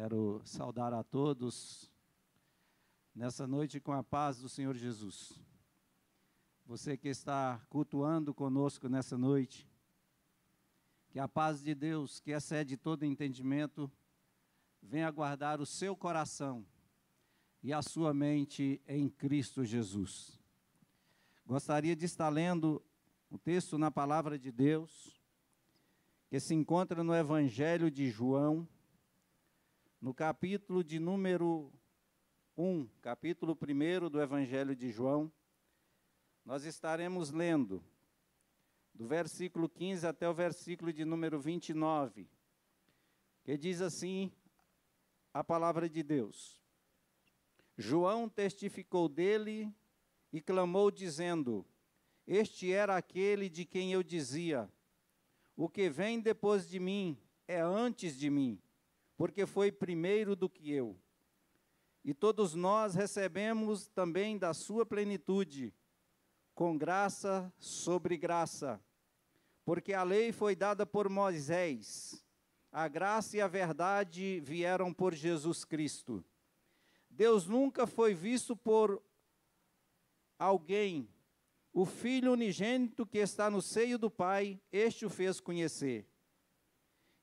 Quero saudar a todos nessa noite com a paz do Senhor Jesus. Você que está cultuando conosco nessa noite, que a paz de Deus, que excede todo entendimento, venha guardar o seu coração e a sua mente em Cristo Jesus. Gostaria de estar lendo o texto na palavra de Deus, que se encontra no Evangelho de João, no capítulo de número 1, capítulo 1 do Evangelho de João, nós estaremos lendo do versículo 15 até o versículo de número 29, que diz assim a palavra de Deus. João testificou dele e clamou, dizendo: Este era aquele de quem eu dizia: O que vem depois de mim é antes de mim porque foi primeiro do que eu. E todos nós recebemos também da sua plenitude, com graça sobre graça. Porque a lei foi dada por Moisés, a graça e a verdade vieram por Jesus Cristo. Deus nunca foi visto por alguém. O Filho unigênito que está no seio do Pai, este o fez conhecer.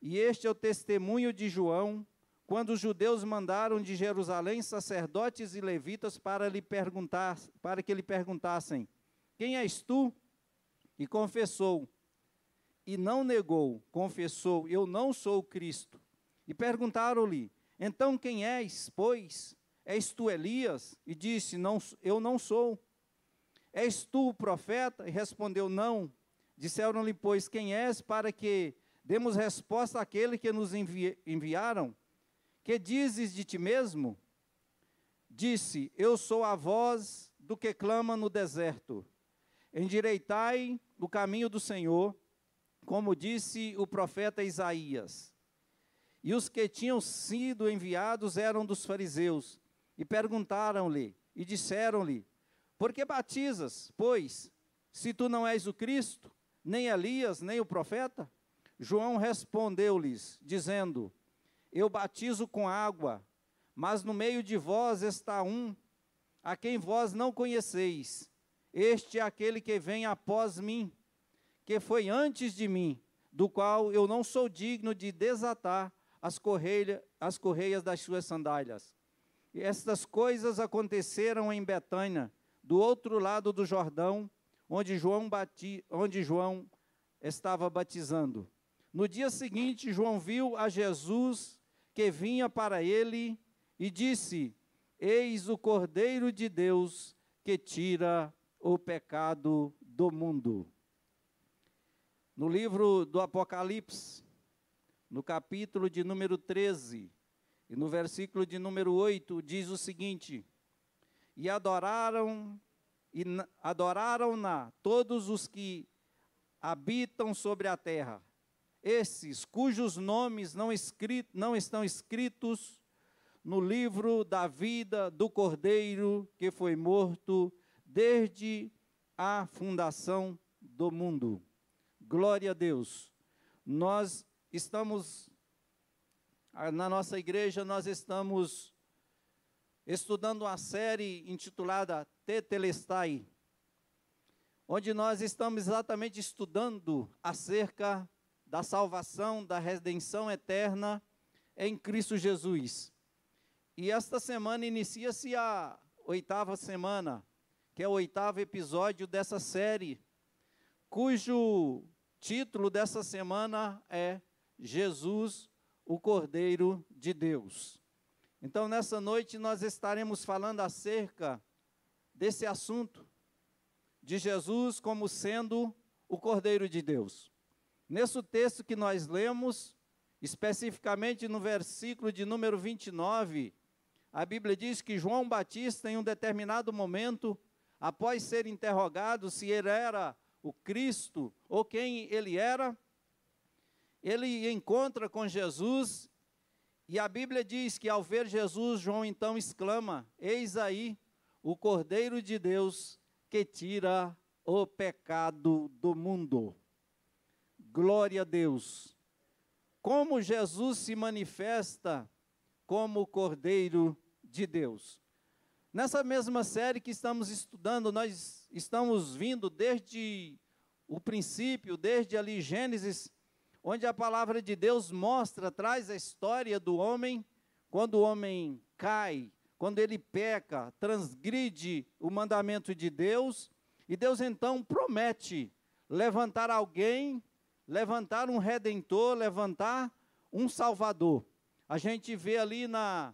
E este é o testemunho de João, quando os judeus mandaram de Jerusalém sacerdotes e levitas para lhe perguntar, para que lhe perguntassem: Quem és tu? E confessou. E não negou, confessou: Eu não sou Cristo. E perguntaram-lhe: Então quem és, pois? És tu Elias? E disse: Não, eu não sou. És tu o profeta? E respondeu: Não. Disseram-lhe, pois, quem és, para que Demos resposta àquele que nos envi enviaram. Que dizes de ti mesmo? Disse: Eu sou a voz do que clama no deserto. Endireitai o caminho do Senhor, como disse o profeta Isaías. E os que tinham sido enviados eram dos fariseus, e perguntaram-lhe, e disseram-lhe: Por que batizas, pois, se tu não és o Cristo, nem Elias, nem o profeta? João respondeu-lhes, dizendo: Eu batizo com água, mas no meio de vós está um, a quem vós não conheceis. Este é aquele que vem após mim, que foi antes de mim, do qual eu não sou digno de desatar as, correia, as correias das suas sandálias. E estas coisas aconteceram em Betânia, do outro lado do Jordão, onde João, bati, onde João estava batizando. No dia seguinte, João viu a Jesus que vinha para ele e disse: Eis o Cordeiro de Deus que tira o pecado do mundo. No livro do Apocalipse, no capítulo de número 13, e no versículo de número 8, diz o seguinte: E adoraram e adoraram-na todos os que habitam sobre a terra esses cujos nomes não, escrito, não estão escritos no livro da vida do Cordeiro que foi morto desde a fundação do mundo. Glória a Deus. Nós estamos, na nossa igreja, nós estamos estudando uma série intitulada Tetelestai, onde nós estamos exatamente estudando acerca da salvação, da redenção eterna em Cristo Jesus. E esta semana inicia-se a oitava semana, que é o oitavo episódio dessa série, cujo título dessa semana é Jesus, o Cordeiro de Deus. Então, nessa noite, nós estaremos falando acerca desse assunto, de Jesus como sendo o Cordeiro de Deus. Nesse texto que nós lemos, especificamente no versículo de número 29, a Bíblia diz que João Batista, em um determinado momento, após ser interrogado se ele era o Cristo ou quem ele era, ele encontra com Jesus e a Bíblia diz que ao ver Jesus, João então exclama: Eis aí o Cordeiro de Deus que tira o pecado do mundo. Glória a Deus. Como Jesus se manifesta como o Cordeiro de Deus. Nessa mesma série que estamos estudando, nós estamos vindo desde o princípio, desde ali Gênesis, onde a palavra de Deus mostra, traz a história do homem, quando o homem cai, quando ele peca, transgride o mandamento de Deus, e Deus então promete levantar alguém, levantar um redentor, levantar um salvador. A gente vê ali na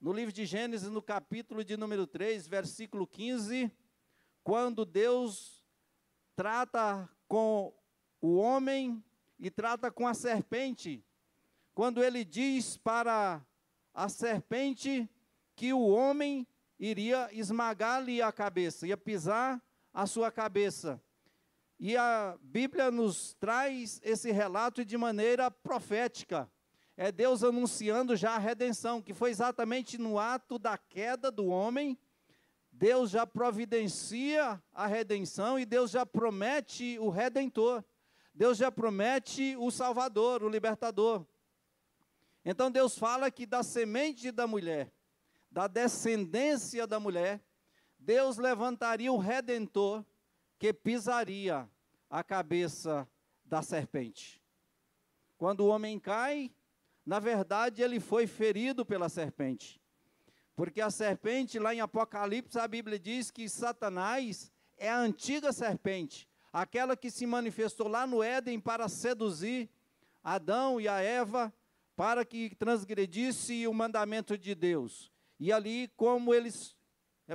no livro de Gênesis, no capítulo de número 3, versículo 15, quando Deus trata com o homem e trata com a serpente, quando ele diz para a serpente que o homem iria esmagar-lhe a cabeça, ia pisar a sua cabeça. E a Bíblia nos traz esse relato de maneira profética. É Deus anunciando já a redenção, que foi exatamente no ato da queda do homem. Deus já providencia a redenção e Deus já promete o redentor. Deus já promete o salvador, o libertador. Então Deus fala que da semente da mulher da descendência da mulher, Deus levantaria o redentor que pisaria a cabeça da serpente. Quando o homem cai, na verdade ele foi ferido pela serpente. Porque a serpente, lá em Apocalipse, a Bíblia diz que Satanás é a antiga serpente, aquela que se manifestou lá no Éden para seduzir Adão e a Eva, para que transgredisse o mandamento de Deus. E ali, como eles,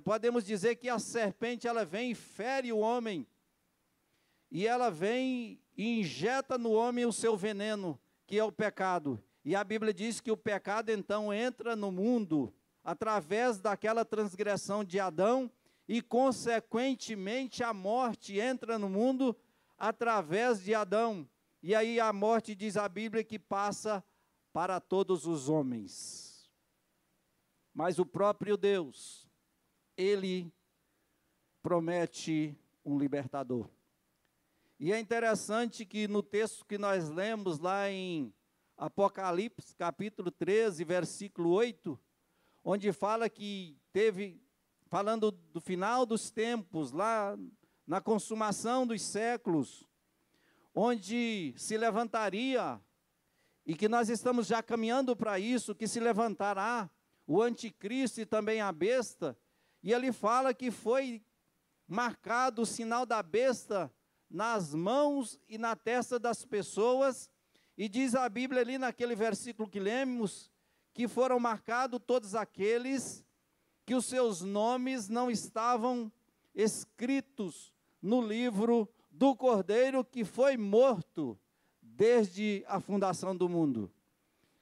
podemos dizer que a serpente, ela vem e fere o homem, e ela vem e injeta no homem o seu veneno, que é o pecado. E a Bíblia diz que o pecado então entra no mundo através daquela transgressão de Adão, e consequentemente a morte entra no mundo através de Adão. E aí a morte, diz a Bíblia, que passa para todos os homens. Mas o próprio Deus, ele promete um libertador. E é interessante que no texto que nós lemos lá em Apocalipse, capítulo 13, versículo 8, onde fala que teve, falando do final dos tempos, lá na consumação dos séculos, onde se levantaria, e que nós estamos já caminhando para isso, que se levantará o anticristo e também a besta, e ele fala que foi marcado o sinal da besta nas mãos e na testa das pessoas, e diz a Bíblia ali naquele versículo que lemos, que foram marcados todos aqueles que os seus nomes não estavam escritos no livro do Cordeiro que foi morto desde a fundação do mundo.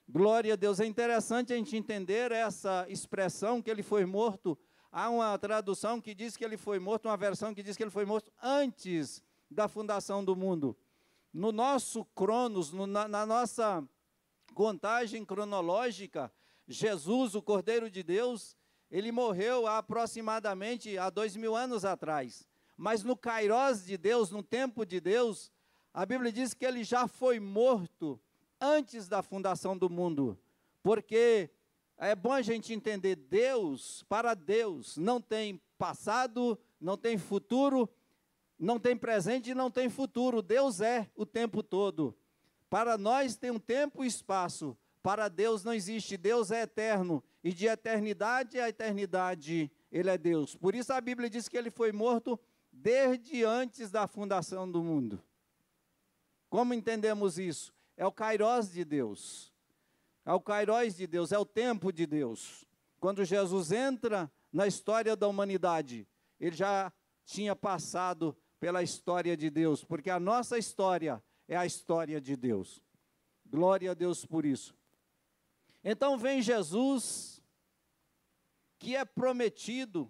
Glória a Deus. É interessante a gente entender essa expressão que ele foi morto. Há uma tradução que diz que ele foi morto, uma versão que diz que ele foi morto antes da fundação do mundo. No nosso Cronos, no, na, na nossa contagem cronológica, Jesus, o Cordeiro de Deus, ele morreu há aproximadamente há dois mil anos atrás. Mas no Kairós de Deus, no tempo de Deus, a Bíblia diz que ele já foi morto antes da fundação do mundo. Porque é bom a gente entender, Deus, para Deus, não tem passado, não tem futuro, não tem presente e não tem futuro. Deus é o tempo todo. Para nós tem um tempo e espaço. Para Deus não existe. Deus é eterno. E de eternidade a eternidade, Ele é Deus. Por isso a Bíblia diz que Ele foi morto desde antes da fundação do mundo. Como entendemos isso? é o kairós de Deus. É o kairós de Deus, é o tempo de Deus. Quando Jesus entra na história da humanidade, ele já tinha passado pela história de Deus, porque a nossa história é a história de Deus. Glória a Deus por isso. Então vem Jesus, que é prometido,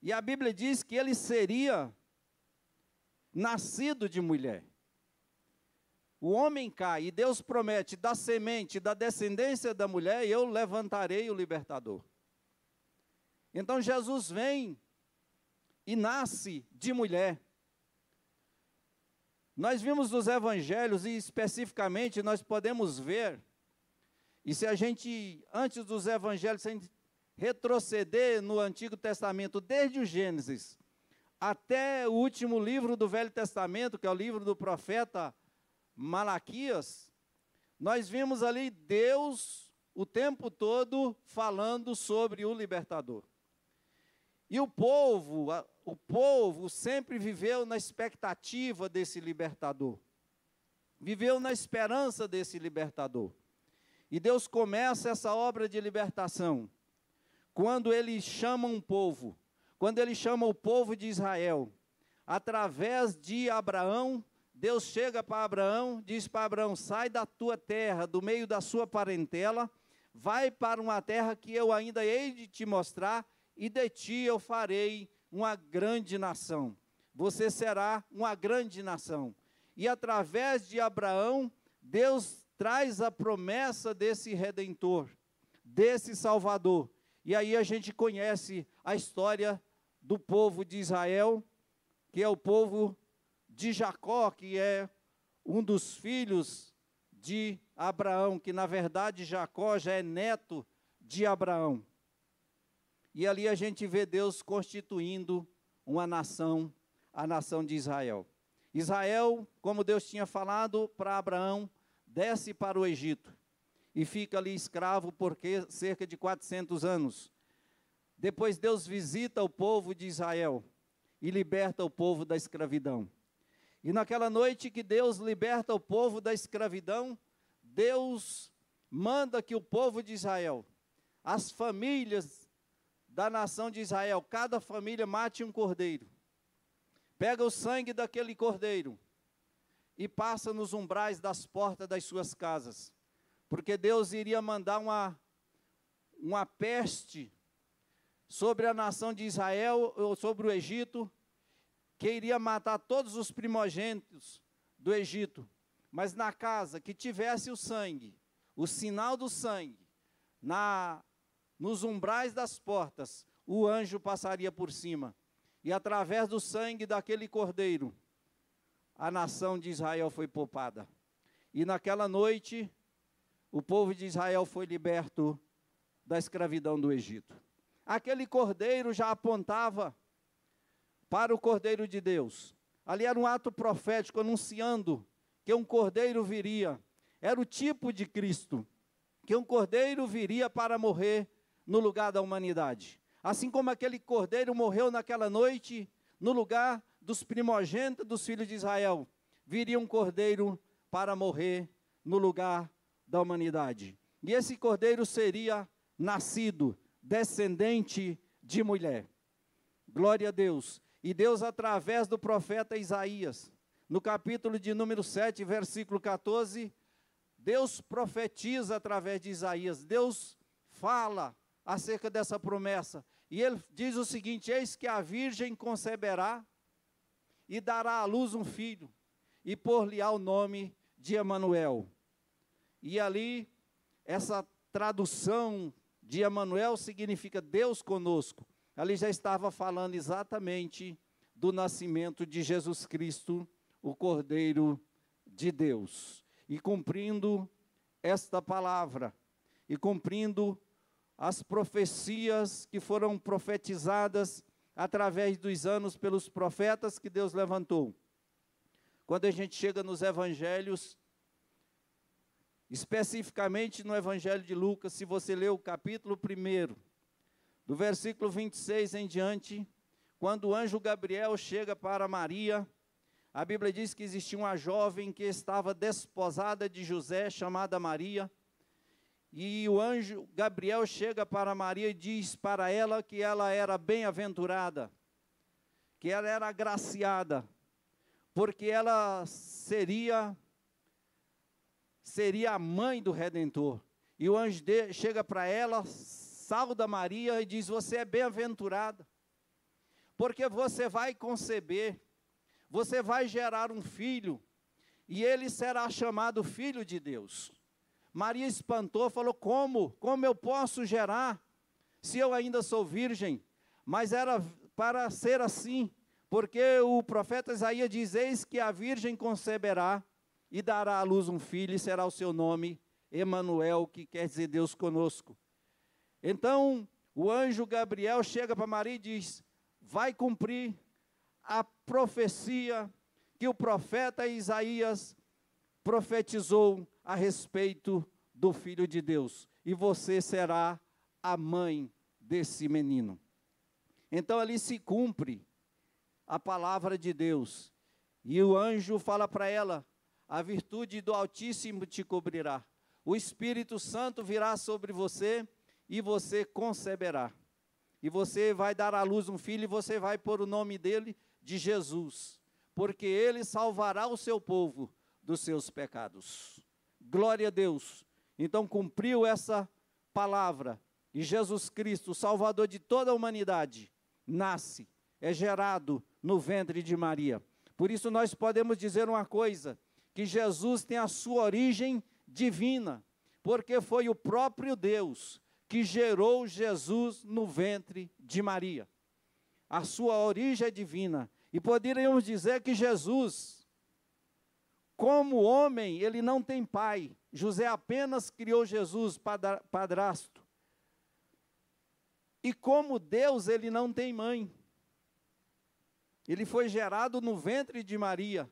e a Bíblia diz que ele seria nascido de mulher o homem cai e Deus promete da semente, da descendência da mulher, eu levantarei o libertador. Então Jesus vem e nasce de mulher. Nós vimos nos evangelhos e especificamente nós podemos ver E se a gente, antes dos evangelhos, se a gente retroceder no Antigo Testamento, desde o Gênesis até o último livro do Velho Testamento, que é o livro do profeta Malaquias, nós vimos ali Deus o tempo todo falando sobre o libertador. E o povo, o povo sempre viveu na expectativa desse libertador. Viveu na esperança desse libertador. E Deus começa essa obra de libertação quando ele chama um povo, quando ele chama o povo de Israel, através de Abraão, Deus chega para Abraão, diz para Abraão: sai da tua terra, do meio da sua parentela, vai para uma terra que eu ainda hei de te mostrar, e de ti eu farei uma grande nação. Você será uma grande nação. E através de Abraão, Deus traz a promessa desse redentor, desse Salvador. E aí a gente conhece a história do povo de Israel, que é o povo de Jacó, que é um dos filhos de Abraão, que na verdade Jacó já é neto de Abraão. E ali a gente vê Deus constituindo uma nação, a nação de Israel. Israel, como Deus tinha falado para Abraão, desce para o Egito e fica ali escravo por cerca de 400 anos. Depois Deus visita o povo de Israel e liberta o povo da escravidão. E naquela noite que Deus liberta o povo da escravidão, Deus manda que o povo de Israel, as famílias da nação de Israel, cada família mate um cordeiro. Pega o sangue daquele cordeiro e passa nos umbrais das portas das suas casas. Porque Deus iria mandar uma, uma peste sobre a nação de Israel, ou sobre o Egito, que iria matar todos os primogênitos do Egito. Mas na casa que tivesse o sangue, o sinal do sangue, na nos umbrais das portas, o anjo passaria por cima, e através do sangue daquele cordeiro, a nação de Israel foi poupada. E naquela noite, o povo de Israel foi liberto da escravidão do Egito. Aquele cordeiro já apontava para o cordeiro de Deus. Ali era um ato profético anunciando que um cordeiro viria. Era o tipo de Cristo, que um cordeiro viria para morrer no lugar da humanidade. Assim como aquele cordeiro morreu naquela noite, no lugar dos primogênitos dos filhos de Israel, viria um cordeiro para morrer no lugar da humanidade. E esse cordeiro seria nascido descendente de mulher. Glória a Deus. E Deus, através do profeta Isaías, no capítulo de número 7, versículo 14, Deus profetiza através de Isaías, Deus fala acerca dessa promessa. E ele diz o seguinte: Eis que a virgem conceberá e dará à luz um filho, e por-lhe-á o nome de Emanuel. E ali, essa tradução de Emanuel significa Deus conosco. Ali já estava falando exatamente do nascimento de Jesus Cristo, o Cordeiro de Deus. E cumprindo esta palavra, e cumprindo as profecias que foram profetizadas através dos anos pelos profetas que Deus levantou. Quando a gente chega nos evangelhos, especificamente no evangelho de Lucas, se você ler o capítulo 1, do versículo 26 em diante, quando o anjo Gabriel chega para Maria, a Bíblia diz que existia uma jovem que estava desposada de José, chamada Maria, e o anjo Gabriel chega para Maria e diz para ela que ela era bem-aventurada, que ela era agraciada, porque ela seria seria a mãe do redentor. E o anjo de, chega para ela, sauda Maria e diz: "Você é bem-aventurada, porque você vai conceber, você vai gerar um filho, e ele será chamado filho de Deus." Maria espantou, falou: Como? Como eu posso gerar se eu ainda sou virgem? Mas era para ser assim, porque o profeta Isaías diz: Eis que a virgem conceberá e dará à luz um filho, e será o seu nome Emanuel, que quer dizer Deus conosco. Então, o anjo Gabriel chega para Maria e diz: Vai cumprir a profecia que o profeta Isaías profetizou a respeito do filho de Deus, e você será a mãe desse menino. Então ali se cumpre a palavra de Deus. E o anjo fala para ela: a virtude do Altíssimo te cobrirá. O Espírito Santo virá sobre você e você conceberá. E você vai dar à luz um filho e você vai pôr o nome dele de Jesus, porque ele salvará o seu povo dos seus pecados. Glória a Deus. Então cumpriu essa palavra e Jesus Cristo, Salvador de toda a humanidade, nasce, é gerado no ventre de Maria. Por isso nós podemos dizer uma coisa, que Jesus tem a sua origem divina, porque foi o próprio Deus que gerou Jesus no ventre de Maria. A sua origem é divina. E poderíamos dizer que Jesus, como homem, ele não tem pai. José apenas criou Jesus, padrasto. E como Deus, ele não tem mãe. Ele foi gerado no ventre de Maria.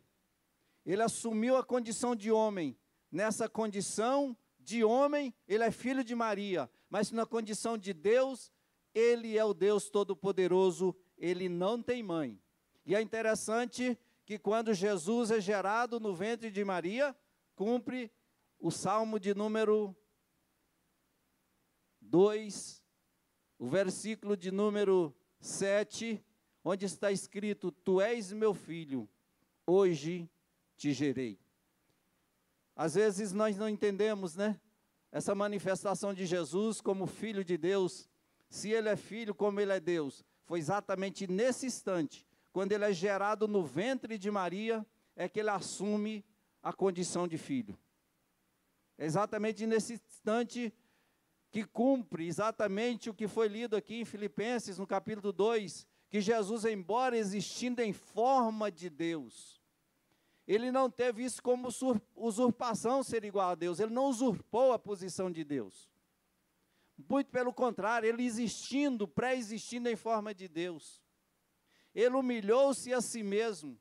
Ele assumiu a condição de homem. Nessa condição de homem, ele é filho de Maria. Mas na condição de Deus, ele é o Deus Todo-Poderoso. Ele não tem mãe. E é interessante que quando Jesus é gerado no ventre de Maria, cumpre o salmo de número 2, o versículo de número 7 onde está escrito: Tu és meu filho, hoje te gerei. Às vezes nós não entendemos, né? Essa manifestação de Jesus como filho de Deus, se ele é filho, como ele é Deus. Foi exatamente nesse instante, quando ele é gerado no ventre de Maria, é que ele assume a condição de filho. É exatamente nesse instante que cumpre exatamente o que foi lido aqui em Filipenses, no capítulo 2, que Jesus, embora existindo em forma de Deus, ele não teve isso como usurpação ser igual a Deus, ele não usurpou a posição de Deus. Muito pelo contrário, ele existindo, pré-existindo em forma de Deus, ele humilhou-se a si mesmo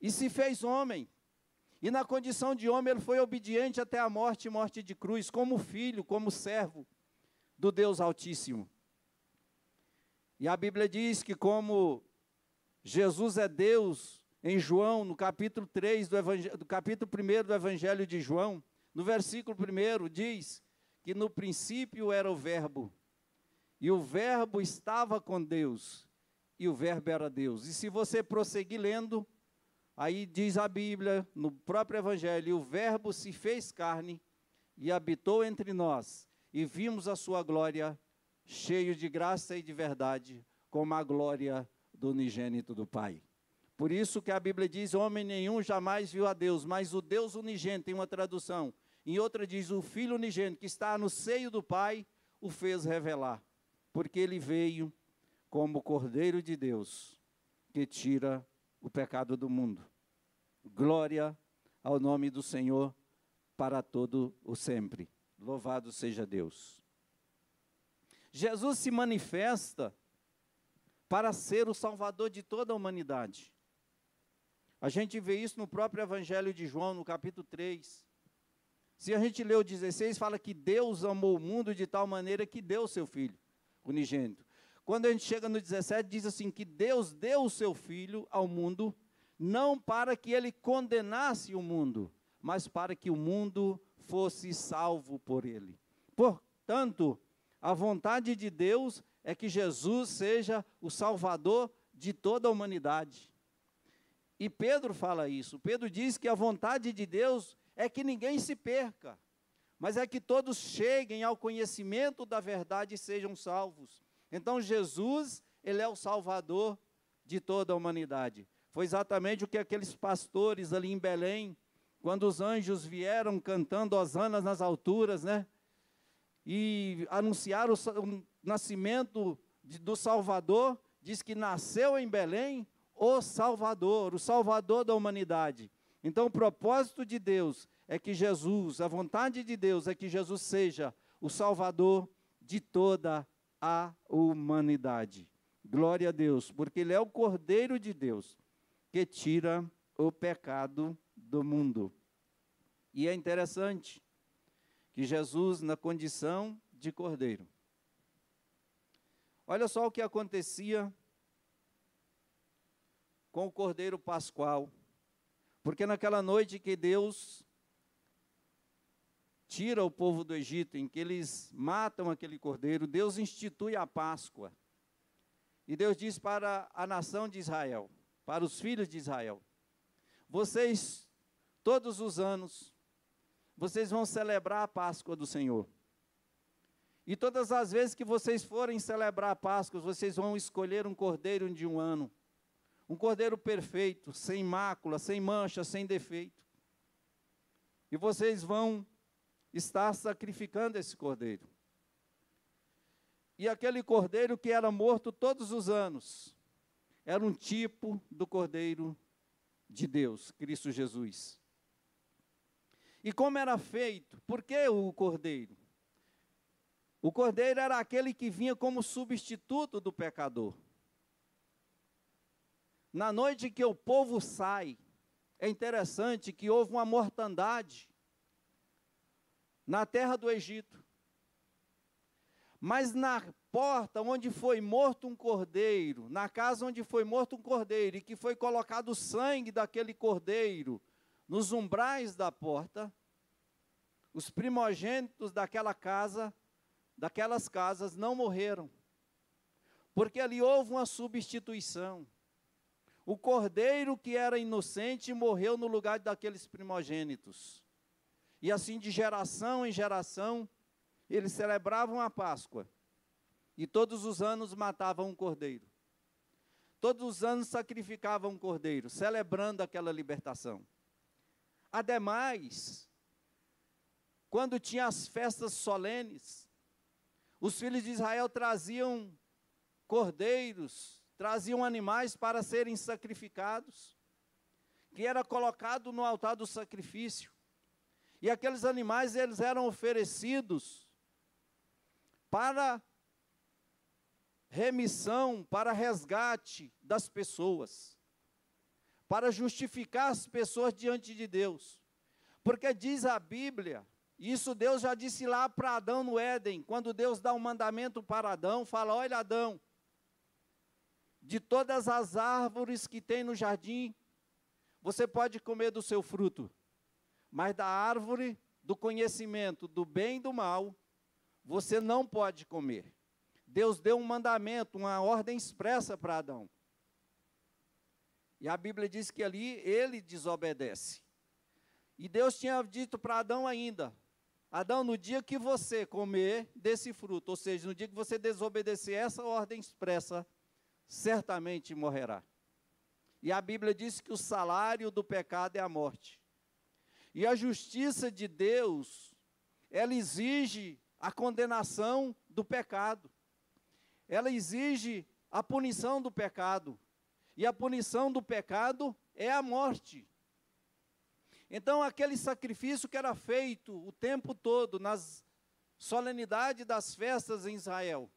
e se fez homem. E na condição de homem, ele foi obediente até a morte morte de cruz, como filho, como servo do Deus Altíssimo. E a Bíblia diz que, como Jesus é Deus, em João, no capítulo 3 do, do capítulo 1 do Evangelho de João, no versículo 1 diz que no princípio era o Verbo, e o Verbo estava com Deus, e o Verbo era Deus. E se você prosseguir lendo, aí diz a Bíblia, no próprio Evangelho, e o Verbo se fez carne e habitou entre nós, e vimos a sua glória cheio de graça e de verdade, como a glória do unigênito do Pai. Por isso que a Bíblia diz: homem nenhum jamais viu a Deus, mas o Deus unigênito, em uma tradução. Em outra diz: o Filho unigênito que está no seio do Pai o fez revelar, porque ele veio como Cordeiro de Deus que tira o pecado do mundo. Glória ao nome do Senhor para todo o sempre. Louvado seja Deus. Jesus se manifesta para ser o salvador de toda a humanidade. A gente vê isso no próprio Evangelho de João, no capítulo 3. Se a gente lê o 16, fala que Deus amou o mundo de tal maneira que deu o seu filho unigênito. Quando a gente chega no 17, diz assim: que Deus deu o seu filho ao mundo, não para que ele condenasse o mundo, mas para que o mundo fosse salvo por ele. Portanto, a vontade de Deus é que Jesus seja o Salvador de toda a humanidade. E Pedro fala isso. Pedro diz que a vontade de Deus é que ninguém se perca, mas é que todos cheguem ao conhecimento da verdade e sejam salvos. Então Jesus, ele é o Salvador de toda a humanidade. Foi exatamente o que aqueles pastores ali em Belém, quando os anjos vieram cantando hosanas nas alturas, né? e anunciar o, o nascimento de, do Salvador, diz que nasceu em Belém o Salvador, o Salvador da humanidade. Então, o propósito de Deus é que Jesus, a vontade de Deus é que Jesus seja o Salvador de toda a humanidade. Glória a Deus, porque Ele é o Cordeiro de Deus que tira o pecado do mundo. E é interessante que Jesus, na condição de Cordeiro, olha só o que acontecia com o Cordeiro Pascual, porque naquela noite que Deus tira o povo do Egito, em que eles matam aquele cordeiro, Deus institui a Páscoa. E Deus diz para a nação de Israel, para os filhos de Israel: Vocês, todos os anos, vocês vão celebrar a Páscoa do Senhor. E todas as vezes que vocês forem celebrar a Páscoa, vocês vão escolher um cordeiro de um ano. Um cordeiro perfeito, sem mácula, sem mancha, sem defeito. E vocês vão está sacrificando esse cordeiro. E aquele cordeiro que era morto todos os anos, era um tipo do cordeiro de Deus, Cristo Jesus. E como era feito? Por que o cordeiro? O cordeiro era aquele que vinha como substituto do pecador. Na noite que o povo sai, é interessante que houve uma mortandade na terra do Egito. Mas na porta onde foi morto um cordeiro, na casa onde foi morto um cordeiro, e que foi colocado o sangue daquele cordeiro nos umbrais da porta, os primogênitos daquela casa, daquelas casas, não morreram, porque ali houve uma substituição. O cordeiro que era inocente morreu no lugar daqueles primogênitos. E assim, de geração em geração, eles celebravam a Páscoa. E todos os anos matavam um cordeiro. Todos os anos sacrificavam um cordeiro, celebrando aquela libertação. Ademais, quando tinha as festas solenes, os filhos de Israel traziam cordeiros, traziam animais para serem sacrificados, que era colocado no altar do sacrifício. E aqueles animais eles eram oferecidos para remissão, para resgate das pessoas, para justificar as pessoas diante de Deus. Porque diz a Bíblia, isso Deus já disse lá para Adão no Éden, quando Deus dá um mandamento para Adão, fala: "Olha Adão, de todas as árvores que tem no jardim, você pode comer do seu fruto, mas da árvore do conhecimento do bem e do mal, você não pode comer. Deus deu um mandamento, uma ordem expressa para Adão. E a Bíblia diz que ali ele desobedece. E Deus tinha dito para Adão ainda: Adão, no dia que você comer desse fruto, ou seja, no dia que você desobedecer essa ordem expressa, certamente morrerá. E a Bíblia diz que o salário do pecado é a morte. E a justiça de Deus, ela exige a condenação do pecado. Ela exige a punição do pecado. E a punição do pecado é a morte. Então, aquele sacrifício que era feito o tempo todo nas solenidades das festas em Israel,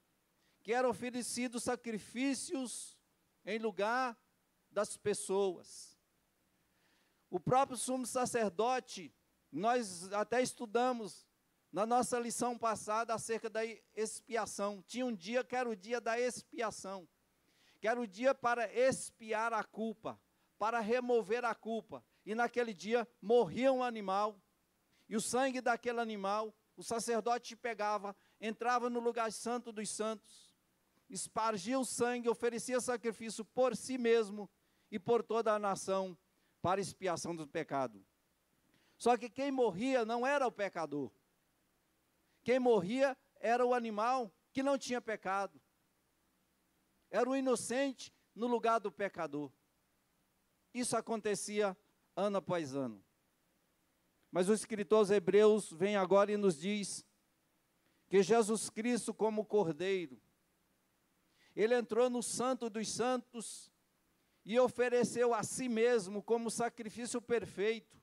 que eram oferecidos sacrifícios em lugar das pessoas. O próprio sumo sacerdote, nós até estudamos na nossa lição passada acerca da expiação. Tinha um dia que era o dia da expiação, que era o dia para expiar a culpa, para remover a culpa. E naquele dia morria um animal, e o sangue daquele animal, o sacerdote pegava, entrava no lugar santo dos santos, espargia o sangue, oferecia sacrifício por si mesmo e por toda a nação para expiação do pecado. Só que quem morria não era o pecador. Quem morria era o animal que não tinha pecado. Era o inocente no lugar do pecador. Isso acontecia ano após ano. Mas o escritor aos Hebreus vem agora e nos diz que Jesus Cristo, como Cordeiro, ele entrou no Santo dos Santos e ofereceu a si mesmo como sacrifício perfeito,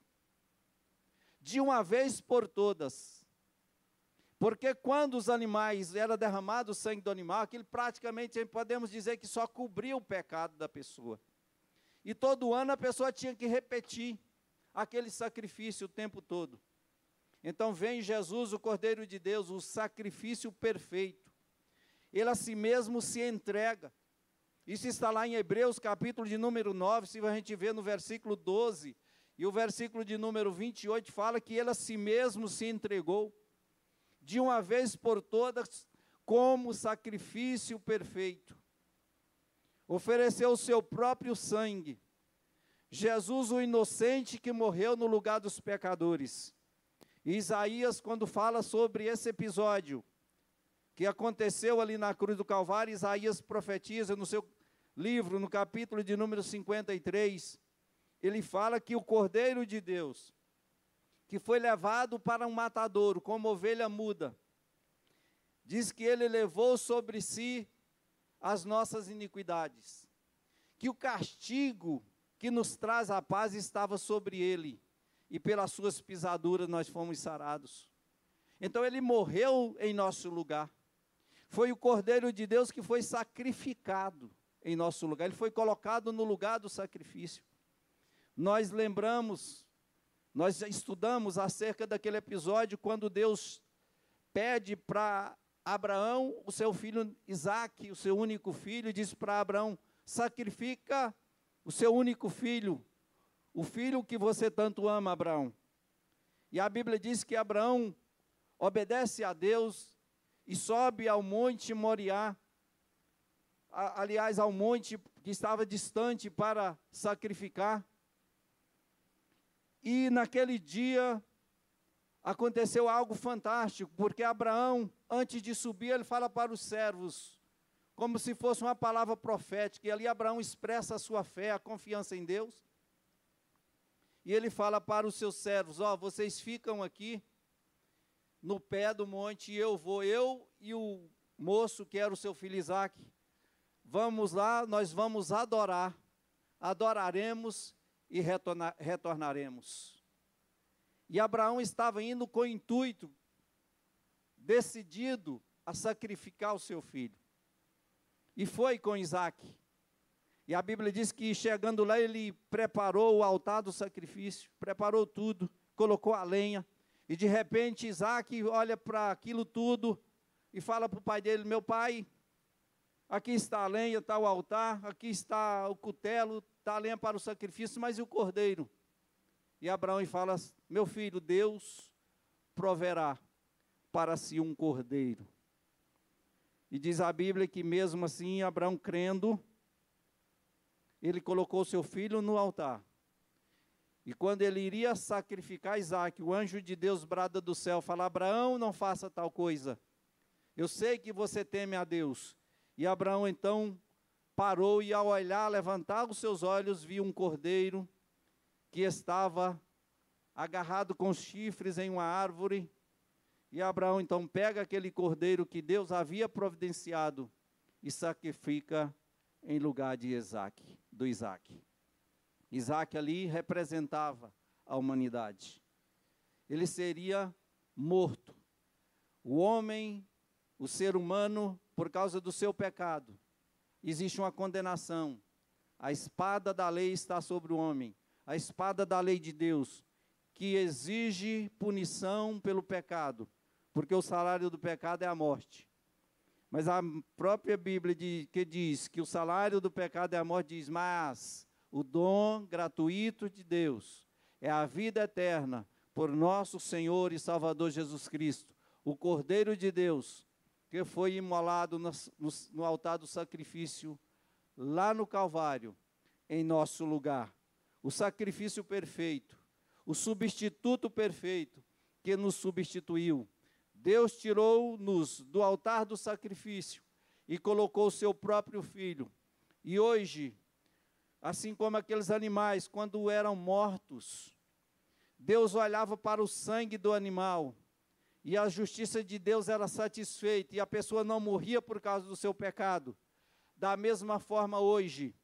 de uma vez por todas. Porque quando os animais era derramado o sangue do animal, aquilo praticamente podemos dizer que só cobria o pecado da pessoa. E todo ano a pessoa tinha que repetir aquele sacrifício o tempo todo. Então vem Jesus, o Cordeiro de Deus, o sacrifício perfeito. Ele a si mesmo se entrega. Isso está lá em Hebreus, capítulo de número 9, se a gente vê no versículo 12, e o versículo de número 28 fala que ele a si mesmo se entregou, de uma vez por todas, como sacrifício perfeito. Ofereceu o seu próprio sangue. Jesus, o inocente que morreu no lugar dos pecadores. Isaías, quando fala sobre esse episódio, que aconteceu ali na cruz do Calvário, Isaías profetiza no seu livro, no capítulo de número 53, ele fala que o Cordeiro de Deus, que foi levado para um matadouro, como ovelha muda, diz que ele levou sobre si as nossas iniquidades, que o castigo que nos traz a paz estava sobre ele, e pelas suas pisaduras nós fomos sarados. Então ele morreu em nosso lugar. Foi o Cordeiro de Deus que foi sacrificado em nosso lugar, ele foi colocado no lugar do sacrifício. Nós lembramos, nós estudamos acerca daquele episódio quando Deus pede para Abraão o seu filho Isaque, o seu único filho, diz para Abraão: sacrifica o seu único filho, o filho que você tanto ama, Abraão. E a Bíblia diz que Abraão obedece a Deus e sobe ao monte Moriá aliás, ao monte que estava distante para sacrificar. E naquele dia aconteceu algo fantástico, porque Abraão, antes de subir, ele fala para os servos, como se fosse uma palavra profética, e ali Abraão expressa a sua fé, a confiança em Deus. E ele fala para os seus servos: Ó, oh, vocês ficam aqui no pé do monte, eu vou, eu e o moço que era o seu filho Isaac, Vamos lá, nós vamos adorar, adoraremos e retorna, retornaremos. E Abraão estava indo com o intuito, decidido a sacrificar o seu filho. E foi com Isaac. E a Bíblia diz que chegando lá, ele preparou o altar do sacrifício, preparou tudo, colocou a lenha. E de repente Isaac olha para aquilo tudo e fala para o pai dele: Meu pai, Aqui está a lenha, está o altar, aqui está o cutelo, está a lenha para o sacrifício, mas e o cordeiro? E Abraão fala: Meu filho, Deus proverá para si um cordeiro. E diz a Bíblia que mesmo assim, Abraão crendo, ele colocou seu filho no altar. E quando ele iria sacrificar Isaac, o anjo de Deus brada do céu, fala: Abraão, não faça tal coisa. Eu sei que você teme a Deus. E Abraão então parou e, ao olhar, levantar os seus olhos, viu um cordeiro que estava agarrado com chifres em uma árvore. E Abraão então pega aquele cordeiro que Deus havia providenciado e sacrifica em lugar de Isaac, do Isaac. Isaac ali representava a humanidade. Ele seria morto. O homem, o ser humano, por causa do seu pecado, existe uma condenação. A espada da lei está sobre o homem, a espada da lei de Deus, que exige punição pelo pecado, porque o salário do pecado é a morte. Mas a própria Bíblia de, que diz que o salário do pecado é a morte, diz: Mas o dom gratuito de Deus é a vida eterna por nosso Senhor e Salvador Jesus Cristo, o Cordeiro de Deus, que foi imolado no, no, no altar do sacrifício, lá no Calvário, em nosso lugar. O sacrifício perfeito, o substituto perfeito que nos substituiu. Deus tirou-nos do altar do sacrifício e colocou o seu próprio filho. E hoje, assim como aqueles animais, quando eram mortos, Deus olhava para o sangue do animal e a justiça de Deus era satisfeita e a pessoa não morria por causa do seu pecado. Da mesma forma, hoje,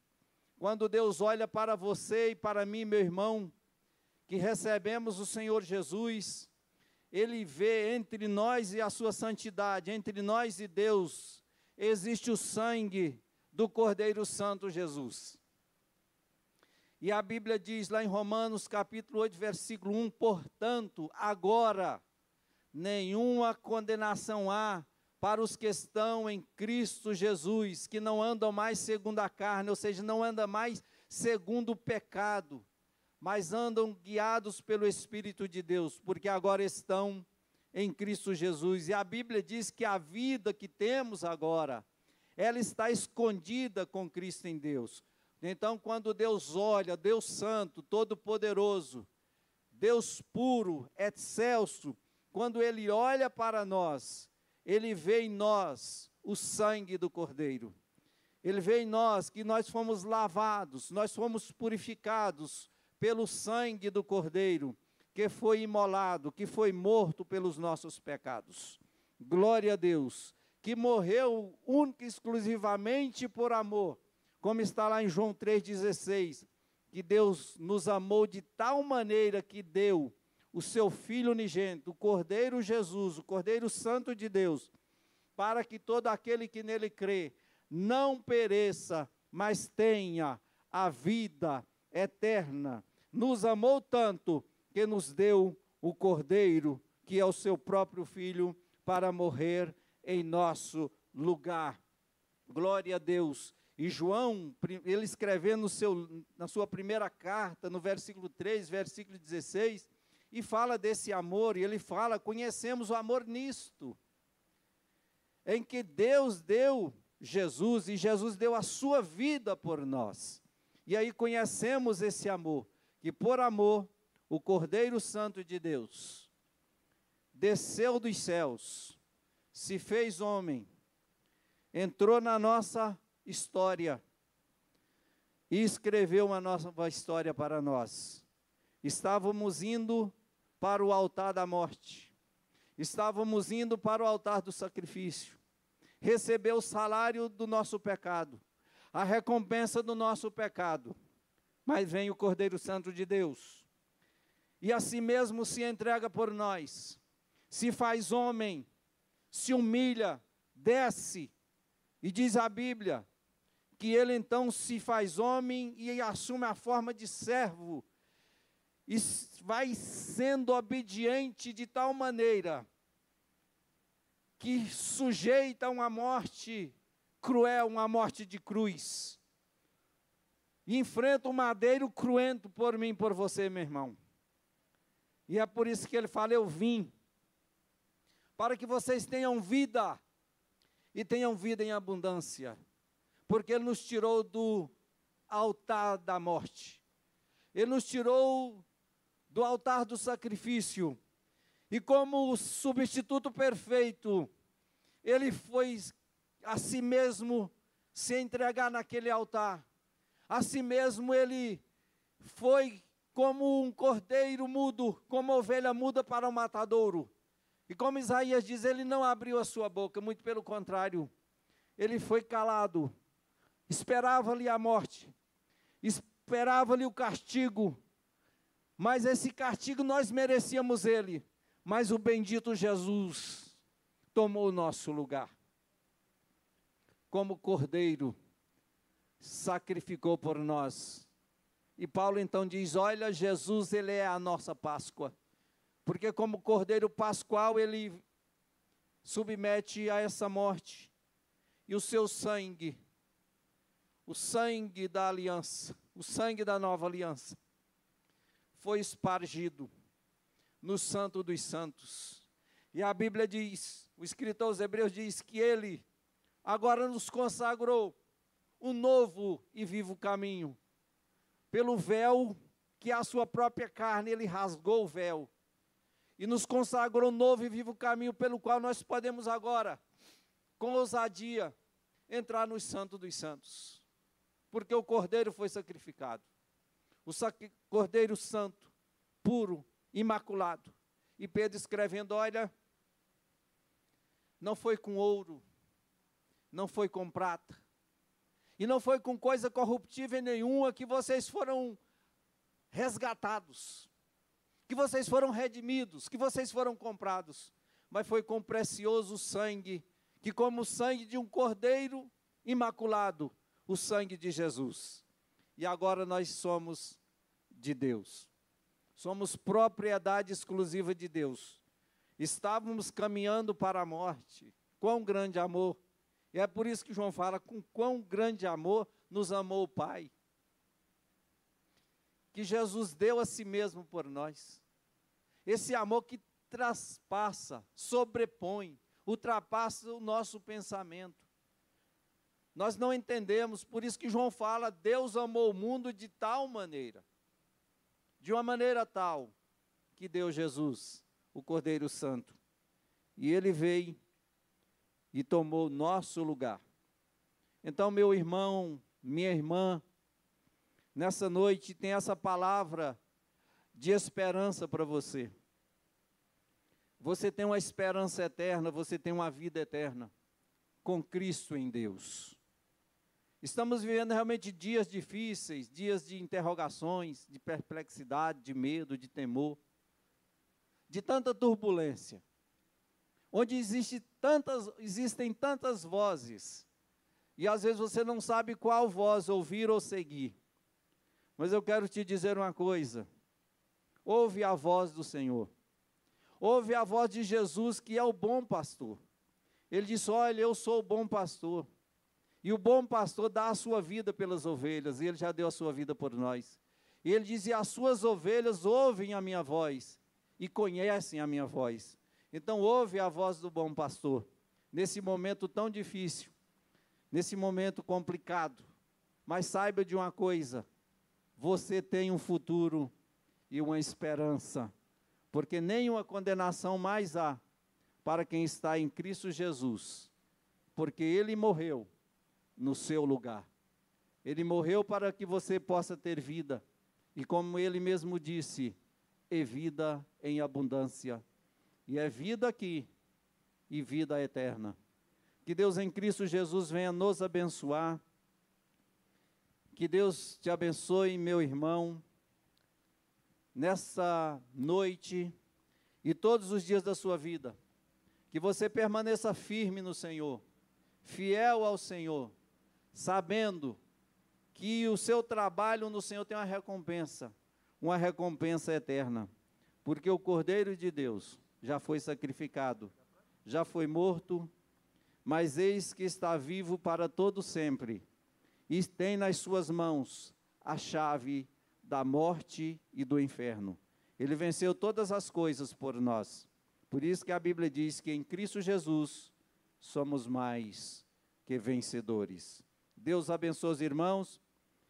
Quando Deus olha para você e para mim, meu irmão, que recebemos o Senhor Jesus, Ele vê entre nós e a sua santidade, entre nós e Deus, existe o sangue do Cordeiro Santo Jesus. E a Bíblia diz lá em Romanos capítulo 8, versículo 1, portanto, agora nenhuma condenação há para os que estão em Cristo Jesus, que não andam mais segundo a carne, ou seja, não andam mais segundo o pecado, mas andam guiados pelo Espírito de Deus, porque agora estão em Cristo Jesus. E a Bíblia diz que a vida que temos agora, ela está escondida com Cristo em Deus. Então, quando Deus olha, Deus Santo, Todo-Poderoso, Deus puro, excelso, quando Ele olha para nós, Ele vê em nós o sangue do Cordeiro. Ele vê em nós que nós fomos lavados, nós fomos purificados pelo sangue do Cordeiro, que foi imolado, que foi morto pelos nossos pecados. Glória a Deus, que morreu única e exclusivamente por amor, como está lá em João 3,16, que Deus nos amou de tal maneira que deu o seu Filho unigênito, o Cordeiro Jesus, o Cordeiro Santo de Deus, para que todo aquele que nele crê não pereça, mas tenha a vida eterna. Nos amou tanto que nos deu o Cordeiro, que é o seu próprio Filho, para morrer em nosso lugar. Glória a Deus. E João, ele escrevendo seu, na sua primeira carta, no versículo 3, versículo 16, e fala desse amor, e ele fala: conhecemos o amor nisto, em que Deus deu Jesus, e Jesus deu a sua vida por nós. E aí conhecemos esse amor, que por amor, o Cordeiro Santo de Deus desceu dos céus, se fez homem, entrou na nossa história e escreveu uma nova história para nós. Estávamos indo para o altar da morte. Estávamos indo para o altar do sacrifício. Receber o salário do nosso pecado, a recompensa do nosso pecado. Mas vem o Cordeiro Santo de Deus. E assim mesmo se entrega por nós. Se faz homem, se humilha, desce. E diz a Bíblia que ele então se faz homem e assume a forma de servo e vai sendo obediente de tal maneira que sujeita uma morte cruel, uma morte de cruz. E enfrenta um madeiro cruento por mim, por você, meu irmão. E é por isso que ele fala: Eu vim, para que vocês tenham vida, e tenham vida em abundância, porque ele nos tirou do altar da morte, ele nos tirou do altar do sacrifício. E como substituto perfeito, ele foi a si mesmo se entregar naquele altar. A si mesmo ele foi como um cordeiro mudo, como ovelha muda para o matadouro. E como Isaías diz, ele não abriu a sua boca, muito pelo contrário, ele foi calado, esperava-lhe a morte, esperava-lhe o castigo, mas esse castigo nós merecíamos ele. Mas o bendito Jesus tomou o nosso lugar. Como cordeiro, sacrificou por nós. E Paulo então diz: Olha, Jesus, ele é a nossa Páscoa. Porque, como cordeiro pascual, ele submete a essa morte. E o seu sangue, o sangue da aliança, o sangue da nova aliança, foi espargido no Santo dos Santos. E a Bíblia diz, o escritor aos Hebreus diz que ele agora nos consagrou um novo e vivo caminho. Pelo véu que a sua própria carne, ele rasgou o véu e nos consagrou um novo e vivo caminho pelo qual nós podemos agora, com ousadia, entrar no Santo dos Santos. Porque o Cordeiro foi sacrificado o Cordeiro Santo, puro, imaculado. E Pedro escrevendo: Olha, não foi com ouro, não foi com prata, E não foi com coisa corruptível nenhuma que vocês foram resgatados, que vocês foram redimidos, que vocês foram comprados, mas foi com precioso sangue, que como o sangue de um cordeiro imaculado, o sangue de Jesus. E agora nós somos de Deus. Somos propriedade exclusiva de Deus. Estávamos caminhando para a morte. Quão grande amor! E é por isso que João fala: com quão grande amor nos amou o Pai. Que Jesus deu a si mesmo por nós. Esse amor que traspassa, sobrepõe, ultrapassa o nosso pensamento. Nós não entendemos, por isso que João fala: Deus amou o mundo de tal maneira, de uma maneira tal, que deu Jesus, o Cordeiro Santo. E ele veio e tomou nosso lugar. Então, meu irmão, minha irmã, nessa noite tem essa palavra de esperança para você. Você tem uma esperança eterna, você tem uma vida eterna com Cristo em Deus. Estamos vivendo realmente dias difíceis, dias de interrogações, de perplexidade, de medo, de temor, de tanta turbulência, onde existe tantas, existem tantas vozes, e às vezes você não sabe qual voz ouvir ou seguir. Mas eu quero te dizer uma coisa: ouve a voz do Senhor, ouve a voz de Jesus, que é o bom pastor. Ele disse: Olha, eu sou o bom pastor. E o bom pastor dá a sua vida pelas ovelhas, e ele já deu a sua vida por nós. E ele dizia: As suas ovelhas ouvem a minha voz e conhecem a minha voz. Então, ouve a voz do bom pastor, nesse momento tão difícil, nesse momento complicado. Mas saiba de uma coisa: você tem um futuro e uma esperança, porque nenhuma condenação mais há para quem está em Cristo Jesus, porque ele morreu no seu lugar. Ele morreu para que você possa ter vida. E como ele mesmo disse, é vida em abundância. E é vida aqui e vida eterna. Que Deus em Cristo Jesus venha nos abençoar. Que Deus te abençoe, meu irmão, nessa noite e todos os dias da sua vida. Que você permaneça firme no Senhor, fiel ao Senhor sabendo que o seu trabalho no Senhor tem uma recompensa, uma recompensa eterna, porque o Cordeiro de Deus já foi sacrificado, já foi morto, mas eis que está vivo para todo sempre, e tem nas suas mãos a chave da morte e do inferno. Ele venceu todas as coisas por nós. Por isso que a Bíblia diz que em Cristo Jesus somos mais que vencedores. Deus abençoe os irmãos.